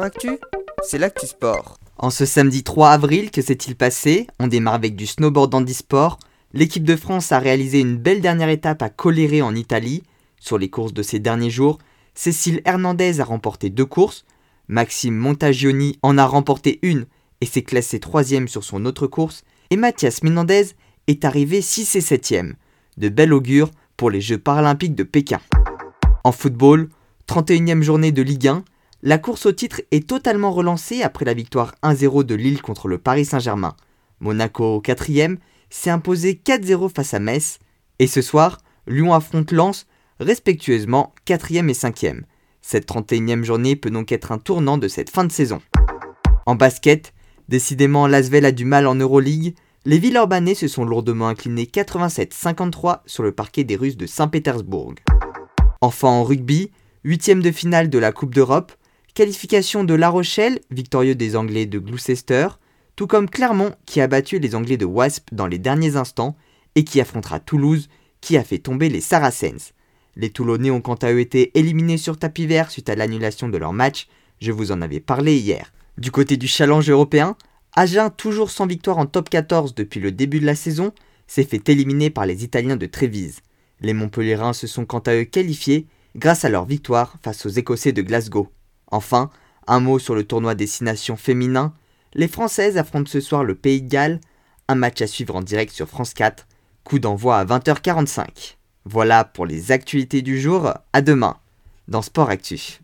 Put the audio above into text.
Actu, c'est l'actu sport. En ce samedi 3 avril, que s'est-il passé? On démarre avec du snowboard handisport. L'équipe de France a réalisé une belle dernière étape à Coléré en Italie. Sur les courses de ces derniers jours, Cécile Hernandez a remporté deux courses, Maxime Montagioni en a remporté une et s'est classé troisième sur son autre course, et Mathias Menendez est arrivé 6 et 7e. De bel augure pour les Jeux paralympiques de Pékin. En football, 31e journée de Ligue 1, la course au titre est totalement relancée après la victoire 1-0 de Lille contre le Paris Saint-Germain. Monaco, 4 s'est imposé 4-0 face à Metz. Et ce soir, Lyon affronte Lens, respectueusement 4e et 5e. Cette 31e journée peut donc être un tournant de cette fin de saison. En basket, décidément Lasvel a du mal en Euroleague, les Villeurbanais se sont lourdement inclinés 87-53 sur le parquet des Russes de Saint-Pétersbourg. Enfin en rugby, huitième de finale de la Coupe d'Europe, Qualification de La Rochelle, victorieux des Anglais de Gloucester, tout comme Clermont qui a battu les Anglais de Wasp dans les derniers instants et qui affrontera Toulouse qui a fait tomber les Saracens. Les Toulonnais ont quant à eux été éliminés sur tapis vert suite à l'annulation de leur match, je vous en avais parlé hier. Du côté du challenge européen, Agen, toujours sans victoire en top 14 depuis le début de la saison, s'est fait éliminer par les Italiens de Trévise. Les Montpellierins se sont quant à eux qualifiés grâce à leur victoire face aux Écossais de Glasgow. Enfin, un mot sur le tournoi Destination féminin. Les Françaises affrontent ce soir le Pays de Galles, un match à suivre en direct sur France 4, coup d'envoi à 20h45. Voilà pour les actualités du jour, à demain dans Sport Actu.